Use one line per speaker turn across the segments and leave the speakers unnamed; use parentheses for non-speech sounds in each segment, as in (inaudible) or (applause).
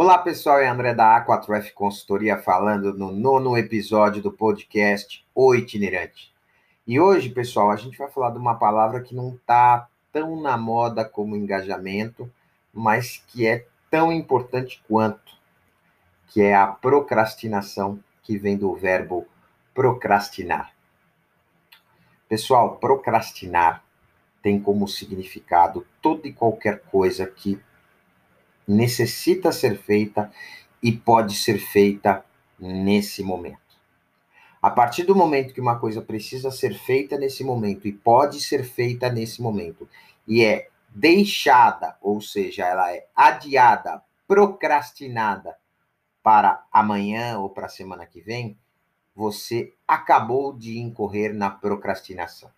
Olá, pessoal, é André da A4F Consultoria falando no nono episódio do podcast O Itinerante. E hoje, pessoal, a gente vai falar de uma palavra que não está tão na moda como engajamento, mas que é tão importante quanto, que é a procrastinação, que vem do verbo procrastinar. Pessoal, procrastinar tem como significado toda e qualquer coisa que necessita ser feita e pode ser feita nesse momento. A partir do momento que uma coisa precisa ser feita nesse momento e pode ser feita nesse momento e é deixada, ou seja, ela é adiada, procrastinada para amanhã ou para a semana que vem, você acabou de incorrer na procrastinação.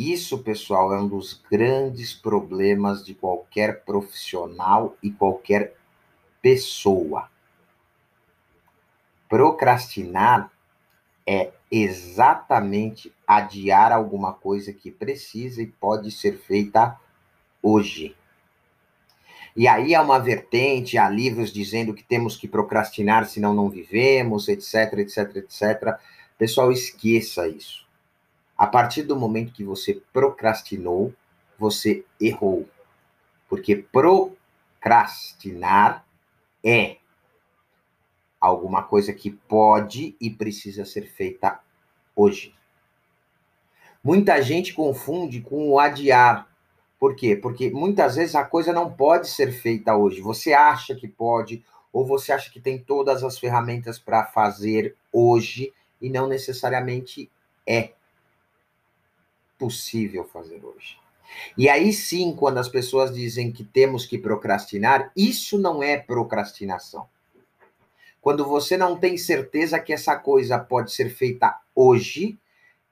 Isso, pessoal, é um dos grandes problemas de qualquer profissional e qualquer pessoa. Procrastinar é exatamente adiar alguma coisa que precisa e pode ser feita hoje. E aí há uma vertente, há livros dizendo que temos que procrastinar senão não vivemos, etc, etc, etc. Pessoal, esqueça isso. A partir do momento que você procrastinou, você errou. Porque procrastinar é alguma coisa que pode e precisa ser feita hoje. Muita gente confunde com o adiar. Por quê? Porque muitas vezes a coisa não pode ser feita hoje. Você acha que pode, ou você acha que tem todas as ferramentas para fazer hoje, e não necessariamente é possível fazer hoje. E aí sim, quando as pessoas dizem que temos que procrastinar, isso não é procrastinação. Quando você não tem certeza que essa coisa pode ser feita hoje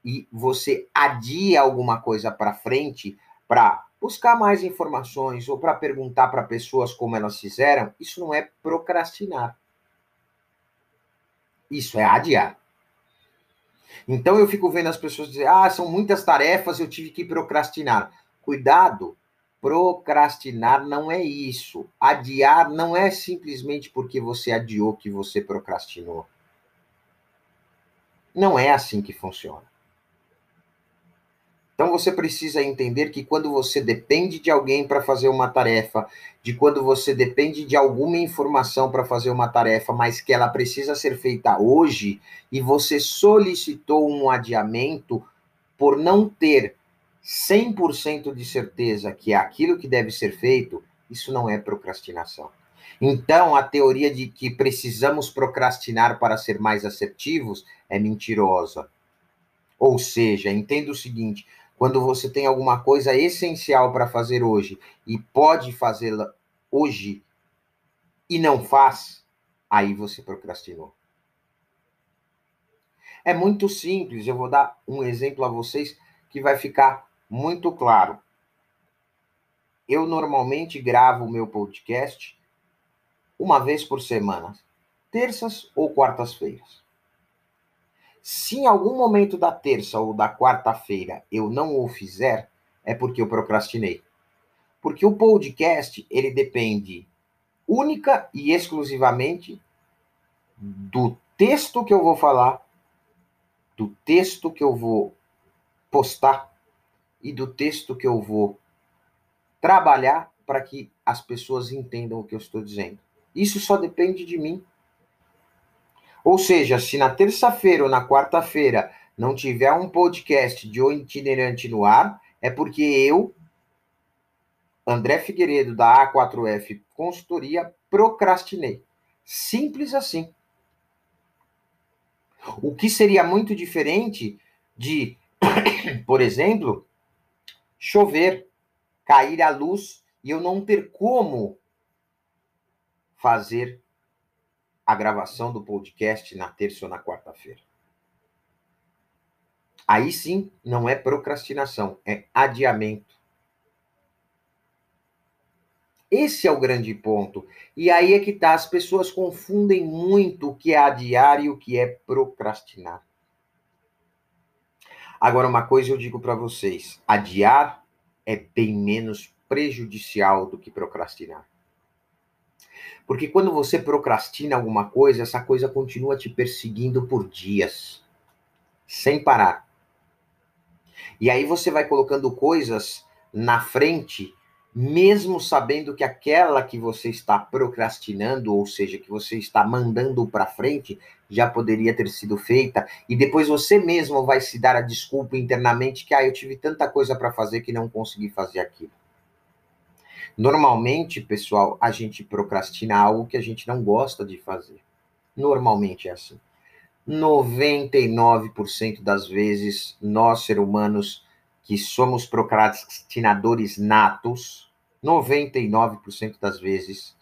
e você adia alguma coisa para frente para buscar mais informações ou para perguntar para pessoas como elas fizeram, isso não é procrastinar. Isso é adiar. Então eu fico vendo as pessoas dizer: ah, são muitas tarefas, eu tive que procrastinar. Cuidado, procrastinar não é isso. Adiar não é simplesmente porque você adiou que você procrastinou. Não é assim que funciona. Então você precisa entender que quando você depende de alguém para fazer uma tarefa, de quando você depende de alguma informação para fazer uma tarefa, mas que ela precisa ser feita hoje, e você solicitou um adiamento por não ter 100% de certeza que é aquilo que deve ser feito, isso não é procrastinação. Então, a teoria de que precisamos procrastinar para ser mais assertivos é mentirosa. Ou seja, entenda o seguinte: quando você tem alguma coisa essencial para fazer hoje e pode fazê-la hoje e não faz, aí você procrastinou. É muito simples, eu vou dar um exemplo a vocês que vai ficar muito claro. Eu normalmente gravo o meu podcast uma vez por semana, terças ou quartas-feiras. Se em algum momento da terça ou da quarta-feira eu não o fizer, é porque eu procrastinei. Porque o podcast, ele depende única e exclusivamente do texto que eu vou falar, do texto que eu vou postar e do texto que eu vou trabalhar para que as pessoas entendam o que eu estou dizendo. Isso só depende de mim. Ou seja, se na terça-feira ou na quarta-feira não tiver um podcast de O Itinerante no ar, é porque eu, André Figueiredo, da A4F Consultoria, procrastinei. Simples assim. O que seria muito diferente de, (coughs) por exemplo, chover, cair a luz e eu não ter como fazer a gravação do podcast na terça ou na quarta-feira. Aí sim, não é procrastinação, é adiamento. Esse é o grande ponto. E aí é que tá, as pessoas confundem muito o que é adiar e o que é procrastinar. Agora, uma coisa eu digo para vocês: adiar é bem menos prejudicial do que procrastinar. Porque quando você procrastina alguma coisa, essa coisa continua te perseguindo por dias, sem parar. E aí você vai colocando coisas na frente, mesmo sabendo que aquela que você está procrastinando, ou seja, que você está mandando para frente, já poderia ter sido feita, e depois você mesmo vai se dar a desculpa internamente que ah, eu tive tanta coisa para fazer que não consegui fazer aquilo. Normalmente, pessoal, a gente procrastina algo que a gente não gosta de fazer. Normalmente é assim. 99% das vezes, nós, seres humanos, que somos procrastinadores natos, 99% das vezes,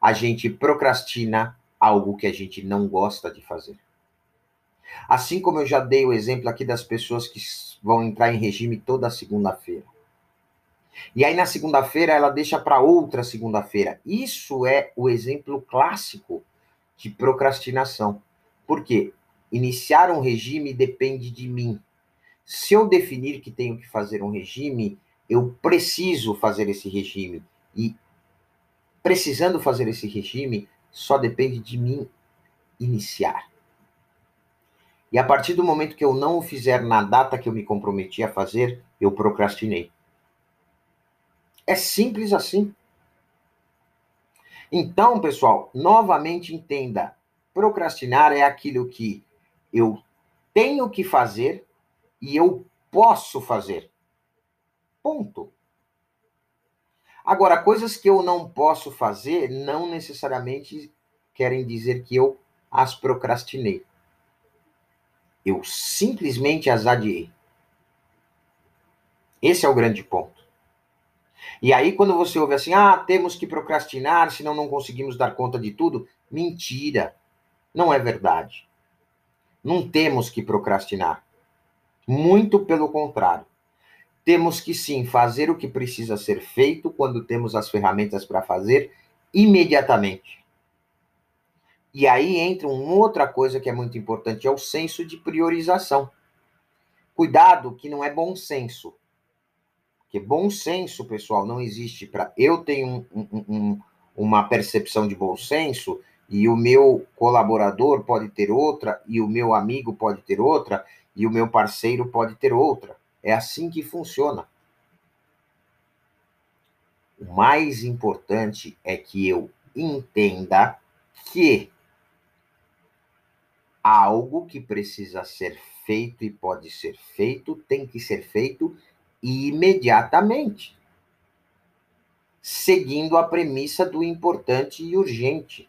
a gente procrastina algo que a gente não gosta de fazer. Assim como eu já dei o exemplo aqui das pessoas que vão entrar em regime toda segunda-feira. E aí na segunda-feira ela deixa para outra segunda-feira. Isso é o exemplo clássico de procrastinação. Por quê? Iniciar um regime depende de mim. Se eu definir que tenho que fazer um regime, eu preciso fazer esse regime. E precisando fazer esse regime, só depende de mim iniciar. E a partir do momento que eu não o fizer na data que eu me comprometi a fazer, eu procrastinei. É simples assim. Então, pessoal, novamente entenda: procrastinar é aquilo que eu tenho que fazer e eu posso fazer. Ponto. Agora, coisas que eu não posso fazer não necessariamente querem dizer que eu as procrastinei. Eu simplesmente as adiei. Esse é o grande ponto. E aí, quando você ouve assim, ah, temos que procrastinar, senão não conseguimos dar conta de tudo, mentira. Não é verdade. Não temos que procrastinar. Muito pelo contrário. Temos que sim fazer o que precisa ser feito quando temos as ferramentas para fazer imediatamente. E aí entra uma outra coisa que é muito importante, é o senso de priorização. Cuidado que não é bom senso. Porque bom senso, pessoal, não existe para. Eu tenho um, um, um, uma percepção de bom senso e o meu colaborador pode ter outra, e o meu amigo pode ter outra, e o meu parceiro pode ter outra. É assim que funciona. O mais importante é que eu entenda que algo que precisa ser feito e pode ser feito tem que ser feito imediatamente, seguindo a premissa do importante e urgente.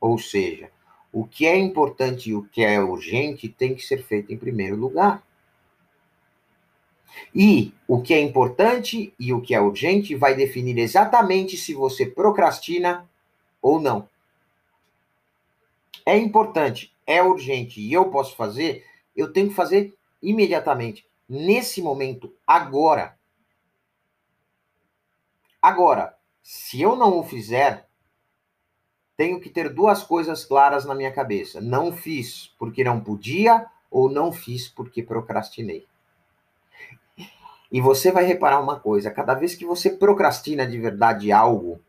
Ou seja, o que é importante e o que é urgente tem que ser feito em primeiro lugar. E o que é importante e o que é urgente vai definir exatamente se você procrastina ou não. É importante, é urgente e eu posso fazer, eu tenho que fazer imediatamente nesse momento, agora. Agora, se eu não o fizer, tenho que ter duas coisas claras na minha cabeça. Não fiz porque não podia ou não fiz porque procrastinei. E você vai reparar uma coisa: cada vez que você procrastina de verdade algo,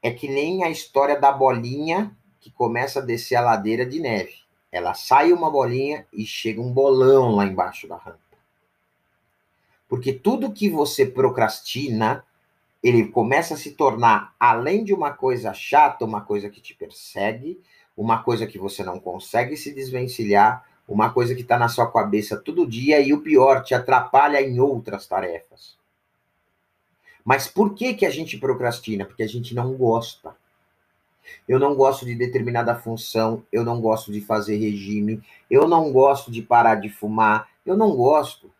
é que nem a história da bolinha que começa a descer a ladeira de neve. Ela sai uma bolinha e chega um bolão lá embaixo da rampa. Porque tudo que você procrastina, ele começa a se tornar, além de uma coisa chata, uma coisa que te persegue, uma coisa que você não consegue se desvencilhar, uma coisa que está na sua cabeça todo dia e o pior, te atrapalha em outras tarefas. Mas por que, que a gente procrastina? Porque a gente não gosta. Eu não gosto de determinada função, eu não gosto de fazer regime, eu não gosto de parar de fumar, eu não gosto.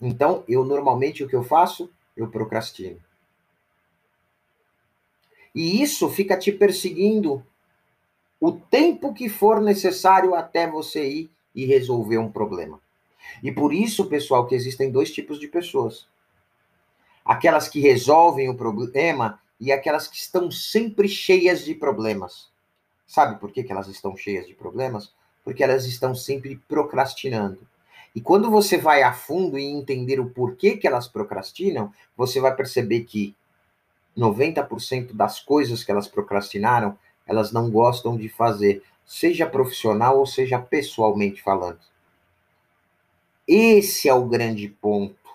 Então, eu normalmente o que eu faço? Eu procrastino. E isso fica te perseguindo o tempo que for necessário até você ir e resolver um problema. E por isso, pessoal, que existem dois tipos de pessoas. Aquelas que resolvem o problema e aquelas que estão sempre cheias de problemas. Sabe por que, que elas estão cheias de problemas? Porque elas estão sempre procrastinando. E quando você vai a fundo e entender o porquê que elas procrastinam, você vai perceber que 90% das coisas que elas procrastinaram, elas não gostam de fazer, seja profissional ou seja pessoalmente falando. Esse é o grande ponto.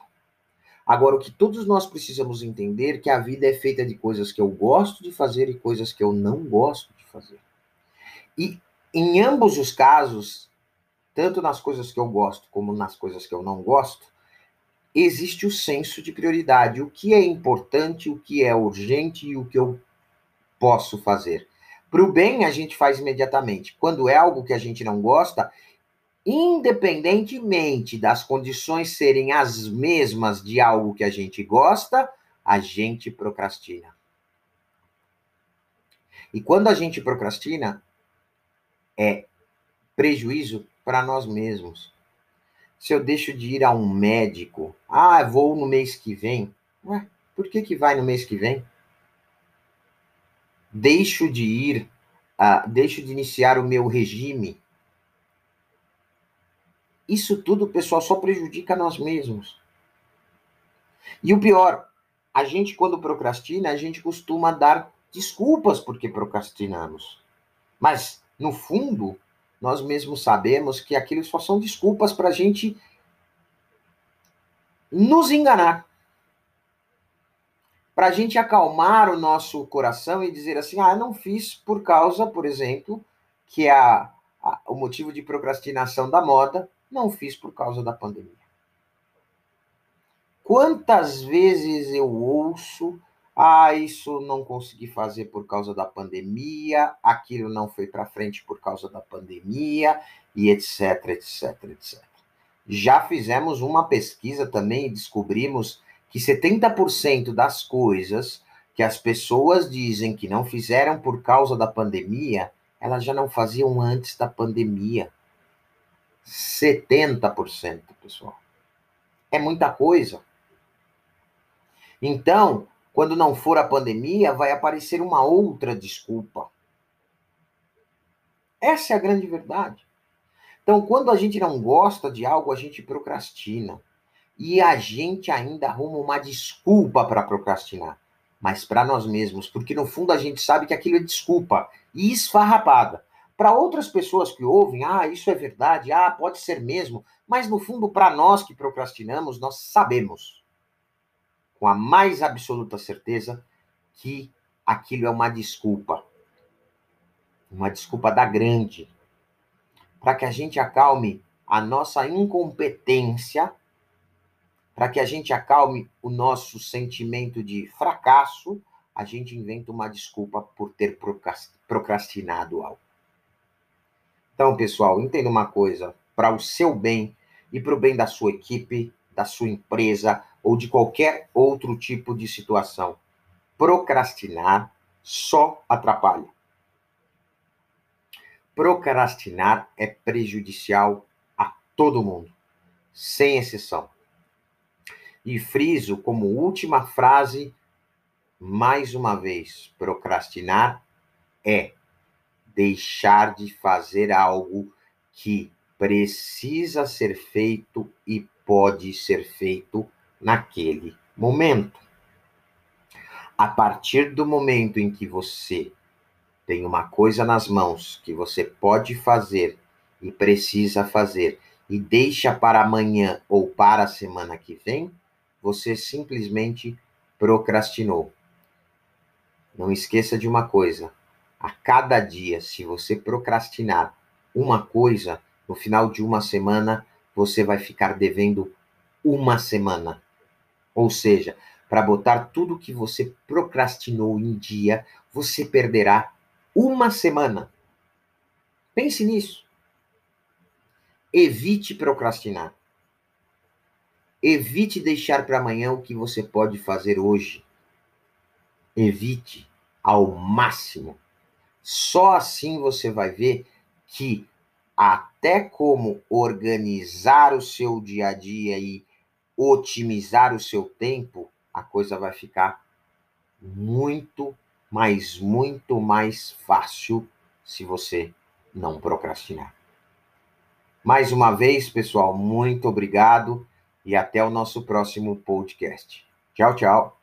Agora, o que todos nós precisamos entender é que a vida é feita de coisas que eu gosto de fazer e coisas que eu não gosto de fazer. E em ambos os casos, tanto nas coisas que eu gosto como nas coisas que eu não gosto, existe o senso de prioridade, o que é importante, o que é urgente e o que eu posso fazer. Para o bem, a gente faz imediatamente. Quando é algo que a gente não gosta, independentemente das condições serem as mesmas de algo que a gente gosta, a gente procrastina. E quando a gente procrastina, é prejuízo para nós mesmos. Se eu deixo de ir a um médico, ah, vou no mês que vem. Ué, por que, que vai no mês que vem? Deixo de ir, uh, deixo de iniciar o meu regime isso tudo, pessoal, só prejudica nós mesmos. E o pior, a gente, quando procrastina, a gente costuma dar desculpas porque procrastinamos. Mas, no fundo, nós mesmos sabemos que aquilo só são desculpas para a gente nos enganar. Para a gente acalmar o nosso coração e dizer assim: ah, não fiz por causa, por exemplo, que é a, a, o motivo de procrastinação da moda não fiz por causa da pandemia. Quantas vezes eu ouço, ah, isso não consegui fazer por causa da pandemia, aquilo não foi para frente por causa da pandemia, e etc, etc, etc. Já fizemos uma pesquisa também e descobrimos que 70% das coisas que as pessoas dizem que não fizeram por causa da pandemia, elas já não faziam antes da pandemia. 70%, pessoal. É muita coisa. Então, quando não for a pandemia, vai aparecer uma outra desculpa. Essa é a grande verdade. Então, quando a gente não gosta de algo, a gente procrastina. E a gente ainda arruma uma desculpa para procrastinar. Mas para nós mesmos, porque no fundo a gente sabe que aquilo é desculpa e esfarrapada. Para outras pessoas que ouvem, ah, isso é verdade, ah, pode ser mesmo, mas no fundo, para nós que procrastinamos, nós sabemos, com a mais absoluta certeza, que aquilo é uma desculpa. Uma desculpa da grande. Para que a gente acalme a nossa incompetência, para que a gente acalme o nosso sentimento de fracasso, a gente inventa uma desculpa por ter procrastinado algo. Então, pessoal, entenda uma coisa: para o seu bem e para o bem da sua equipe, da sua empresa ou de qualquer outro tipo de situação, procrastinar só atrapalha. Procrastinar é prejudicial a todo mundo, sem exceção. E friso como última frase, mais uma vez: procrastinar é deixar de fazer algo que precisa ser feito e pode ser feito naquele momento. A partir do momento em que você tem uma coisa nas mãos que você pode fazer e precisa fazer e deixa para amanhã ou para a semana que vem, você simplesmente procrastinou. Não esqueça de uma coisa: a cada dia, se você procrastinar uma coisa, no final de uma semana, você vai ficar devendo uma semana. Ou seja, para botar tudo que você procrastinou em dia, você perderá uma semana. Pense nisso. Evite procrastinar. Evite deixar para amanhã o que você pode fazer hoje. Evite ao máximo. Só assim você vai ver que até como organizar o seu dia a dia e otimizar o seu tempo, a coisa vai ficar muito, mas muito mais fácil se você não procrastinar. Mais uma vez, pessoal, muito obrigado e até o nosso próximo podcast. Tchau, tchau.